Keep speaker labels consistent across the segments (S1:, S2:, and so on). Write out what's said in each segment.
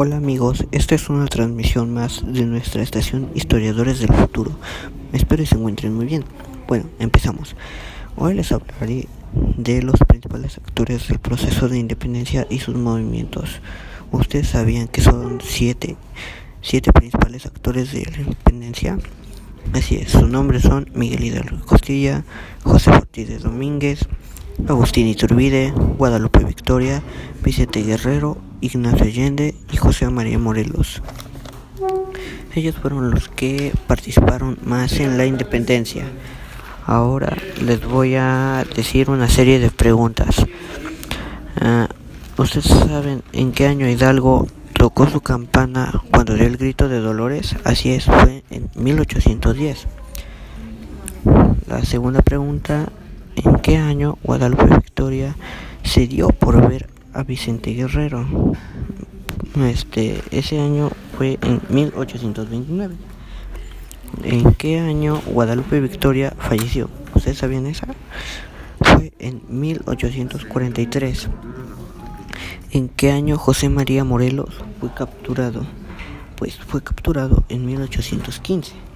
S1: Hola amigos, esta es una transmisión más de nuestra estación Historiadores del Futuro. Espero que se encuentren muy bien. Bueno, empezamos. Hoy les hablaré de los principales actores del proceso de independencia y sus movimientos. ¿Ustedes sabían que son siete, siete principales actores de la independencia? Así es, sus nombres son Miguel Hidalgo Costilla, José Ortiz de Domínguez, Agustín Iturbide, Guadalupe Victoria, Vicente Guerrero, Ignacio Allende y José María Morelos. Ellos fueron los que participaron más en la independencia. Ahora les voy a decir una serie de preguntas. Uh, ¿Ustedes saben en qué año Hidalgo tocó su campana cuando dio el grito de Dolores? Así es, fue en 1810. La segunda pregunta en qué año Guadalupe Victoria se dio por ver a Vicente Guerrero. Este, ese año fue en 1829. ¿En qué año Guadalupe Victoria falleció? ¿Ustedes sabían esa? Fue en 1843. ¿En qué año José María Morelos fue capturado? Pues fue capturado en 1815.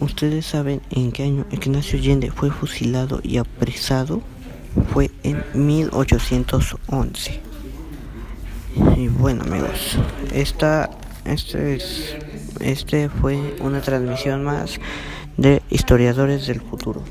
S1: ¿Ustedes saben en qué año Ignacio Allende fue fusilado y apresado? Fue en 1811. Y bueno amigos, esta, este, es, este fue una transmisión más de Historiadores del Futuro.